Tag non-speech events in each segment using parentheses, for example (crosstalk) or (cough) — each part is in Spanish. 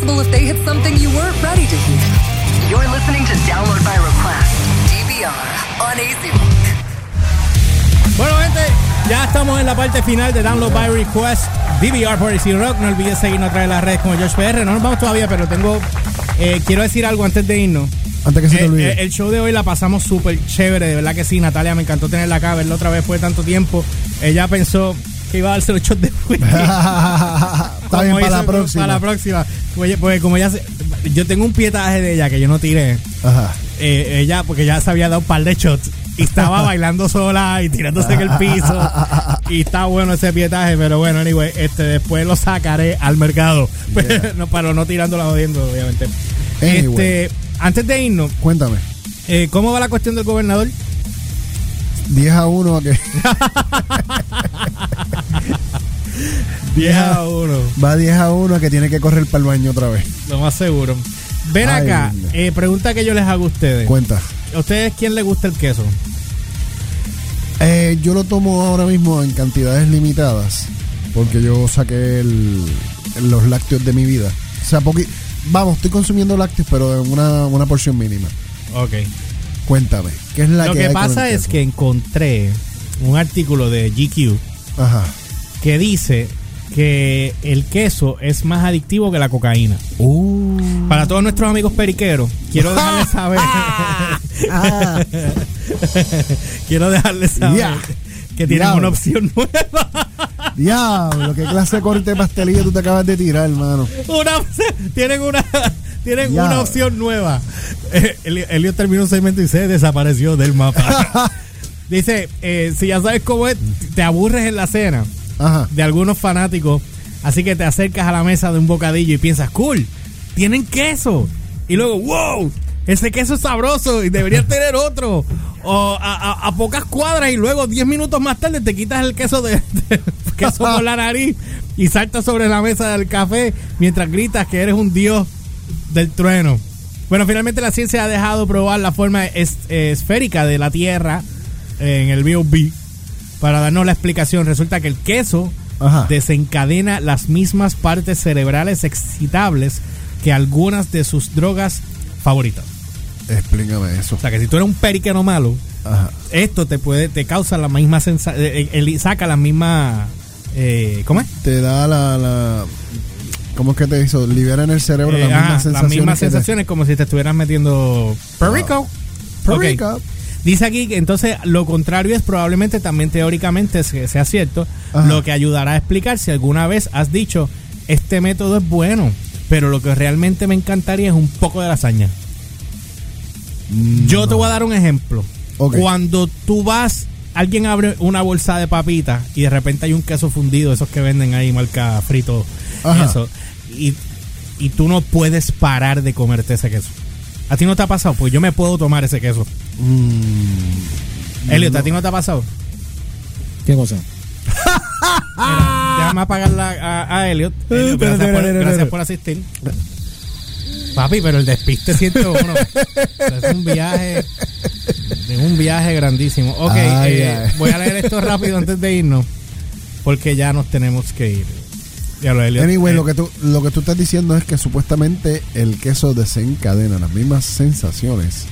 possible if they hit something you weren't ready to hear. You're listening to Download by Request, DVR, on AC Rock. Bueno, gente, ya estamos en la parte final de Download by Request, DVR por AC Rock. No olvides seguirnos a través de las redes como Josh PR. No nos vamos todavía, pero tengo. eh, quiero decir algo antes de irnos. Antes que se te Eh, olvide. eh, el show de hoy la pasamos súper chévere, de verdad que sí, Natalia, me encantó tenerla acá, verla otra vez después de tanto tiempo. Ella pensó que iba a darse los shots de whisky. (laughs) Está bien, para la próxima. Para la próxima. Oye, pues como ella se- yo tengo un pietaje de ella que yo no tiré. Ajá. Eh, ella, porque ya se había dado un par de shots y estaba (laughs) bailando sola y tirándose en el piso. (laughs) Y está bueno ese pietaje, pero bueno, anyway, este, después lo sacaré al mercado. Pero no, para no tirándola jodiendo, obviamente. Anyway. Este, antes de irnos, Cuéntame. eh, ¿cómo va la cuestión del gobernador? 10 a 1 a que 10 a 1, va 10 a 1 a que tiene que correr para el baño otra vez. lo más seguro. Ven Ay, acá, eh, pregunta que yo les hago a ustedes. Cuenta. ¿A ustedes quién le gusta el queso? Eh, yo lo tomo ahora mismo en cantidades limitadas porque yo saqué el- los lácteos de mi vida. O sea, poqui- vamos, estoy consumiendo lácteos, pero en una, una porción mínima. Ok. Cuéntame, ¿qué es la Lo que que hay con pasa el es queso? que encontré un artículo de GQ Ajá. Que dice que el queso es más adictivo que la cocaína. Uh. Para todos nuestros amigos periqueros, quiero dejarles (laughs) saber. Ah. (laughs) quiero dejarles saber que tienen Diablo. una opción nueva. Diablo, qué clase de corte de pastelilla tú te acabas de tirar, hermano. Una- tienen una tienen una opción nueva. Eh, Eli- Elliot terminó un segmento y se desapareció del mapa. (laughs) Dice, eh, si ya sabes cómo es, te aburres en la cena Ajá. de algunos fanáticos, así que te acercas a la mesa de un bocadillo y piensas, cool, tienen queso. Y luego, wow, ese queso es sabroso y deberías (laughs) tener otro. O a, a- a pocas cuadras y luego 10 minutos más tarde te quitas el queso de, (laughs) de- queso por la nariz y saltas sobre la mesa del café mientras gritas que eres un dios del trueno. Bueno, finalmente la ciencia ha dejado probar la forma es- eh, esférica de la Tierra en el B.O.B. para darnos la explicación. Resulta que el queso Ajá. desencadena las mismas partes cerebrales excitables que algunas de sus drogas favoritas. Explícame eso. O sea, que si tú eres un periquero malo, Ajá. esto te puede te causa la misma sensación, saca la misma eh, ¿cómo es? Te da la, la. ¿Cómo es que te hizo? Libera en el cerebro Eh, las mismas sensaciones. las mismas sensaciones como si te estuvieras metiendo perico. Perico. Ok. Dice aquí que entonces lo contrario es probablemente también teóricamente se- sea cierto, Ajá. lo que ayudará a explicar si alguna vez has dicho este método es bueno, pero lo que realmente me encantaría es un poco de lasaña. Yo te voy a dar un ejemplo. Cuando tú vas, alguien abre una bolsa de papitas y de repente hay un queso fundido, esos que venden ahí marca frito, Ajá. eso, y, y tú no puedes parar de comerte ese queso. ¿A ti no te ha pasado? Pues yo me puedo tomar ese queso. Mm, Elliot, ¿a ti no te ha pasado? ¿Qué cosa? Mira, déjame apagarla a, a Elliot. (laughs) Gracias, por, gracias asistir. Papi, pero el despiste 101. (laughs) es un viaje. Es un viaje grandísimo. Ok, Ay, eh, voy a leer esto rápido antes de irnos. Porque ya nos tenemos que ir. Ya lo. Anyway, Eh, lo que, tú, lo que tú estás diciendo es que supuestamente el queso desencadena las mismas sensaciones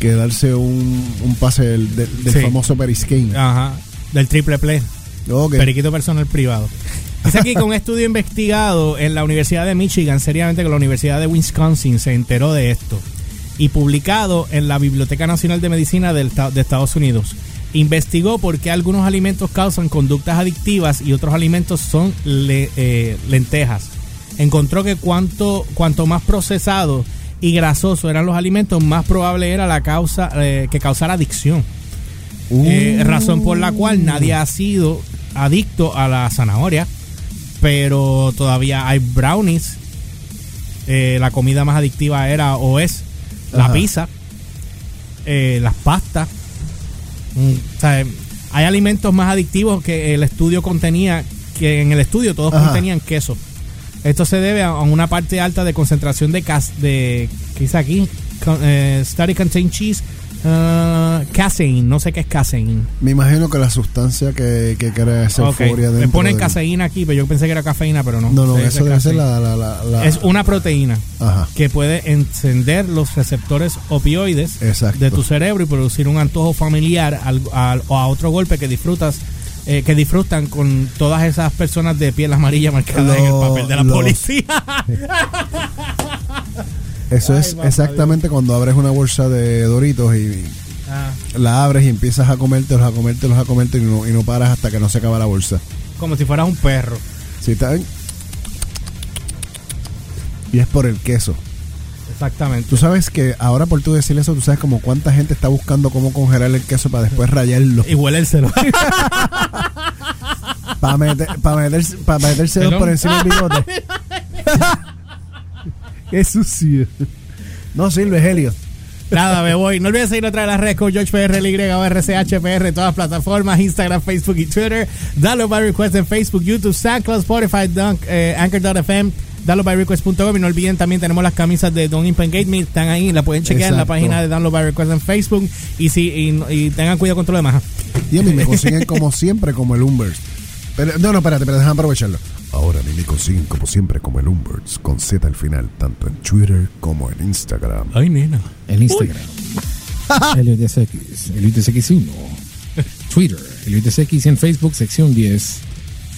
que darse un, un pase del, del- del Sí. famoso periscane. Ajá. Del triple play. Ok. Periquito personal privado. Dice aquí que un estudio investigado en la Universidad de Michigan, seriamente que la Universidad de Wisconsin se enteró de esto. Y publicado en la Biblioteca Nacional de Medicina de Estados Unidos. Investigó por qué algunos alimentos causan conductas adictivas y otros alimentos son le- eh, lentejas. Encontró que cuanto, cuanto más procesado y grasoso eran los alimentos, más probable era la causa eh, que causara adicción. Eh, razón por la cual nadie ha sido adicto a la zanahoria, pero todavía hay brownies. La comida más adictiva era o es la pizza, las pastas. O sea, hay alimentos más adictivos que el estudio contenía, que en el estudio todos Ajá. contenían queso. Esto se debe a una parte alta de concentración de cas de ¿qué dice aquí? Con- eh, study contain cheese Ah, casein, no sé qué es casein. Me imagino que la sustancia que, que crea esa Ok, euforia Me ponen caseína aquí, pero yo pensé que era cafeína, pero no. No, no, eso es debe ser la, la, la, la- Es una proteína Ajá. que puede encender los receptores opioides Exacto. de tu cerebro y producir un antojo familiar al- al- o a otro golpe que disfrutas eh, que disfrutan con todas esas personas de piel amarilla marcadas en el papel de la policía. (laughs) Eso Ay, es exactamente cuando abres una bolsa de Doritos y Ah, la abres y empiezas a comértelos, a comértelos, a comértelos y no, y no paras hasta que no se acaba la bolsa. como si fueras un perro. Si está y es por el queso. Exactamente. Tú sabes que ahora por tú decir eso, tú sabes como cuánta gente está buscando cómo congelar el queso para después rayarlo. Y huele el celo. Para meter, para meterse dos Perdón. por encima del bigote. (laughs) Qué sucio. No sirve, Helio. Nada, me voy. No olvides seguir otra de las redes con George PR, LY o RCHPR en todas las plataformas, Instagram, Facebook y Twitter. Dalo by request en Facebook, YouTube, SoundCloud, Spotify, Dunk, eh, Anchor.fm, downloadbyrequest.com y no olviden también tenemos las camisas de Don't Impengate Me, están ahí, la pueden chequear en la página de Download by Request en Facebook y si y, y tengan cuidado con todo lo demás. Y a mí me consiguen como siempre como el Umbers. Pero, no, no, espérate, pero déjame aprovecharlo. Me consiguen como siempre como el Umbers, con Z al final, tanto en Twitter como en Instagram. Ay, nena. El Instagram. (laughs) LUTSX. LUTSX1. (laughs) Twitter. LUTSX en Facebook, sección 10.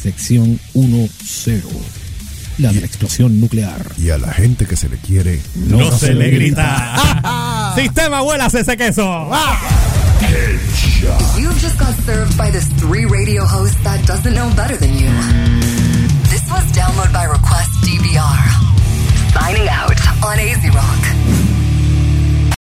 Sección 10. La la explosión nuclear. Y a la gente que se le quiere, No, se, le grita. (laughs) Sistema, vuelas ese queso. You've just got served by this three radio host that doesn't know better than you. This was Download by Request DVR. Signing out on AZ Rock.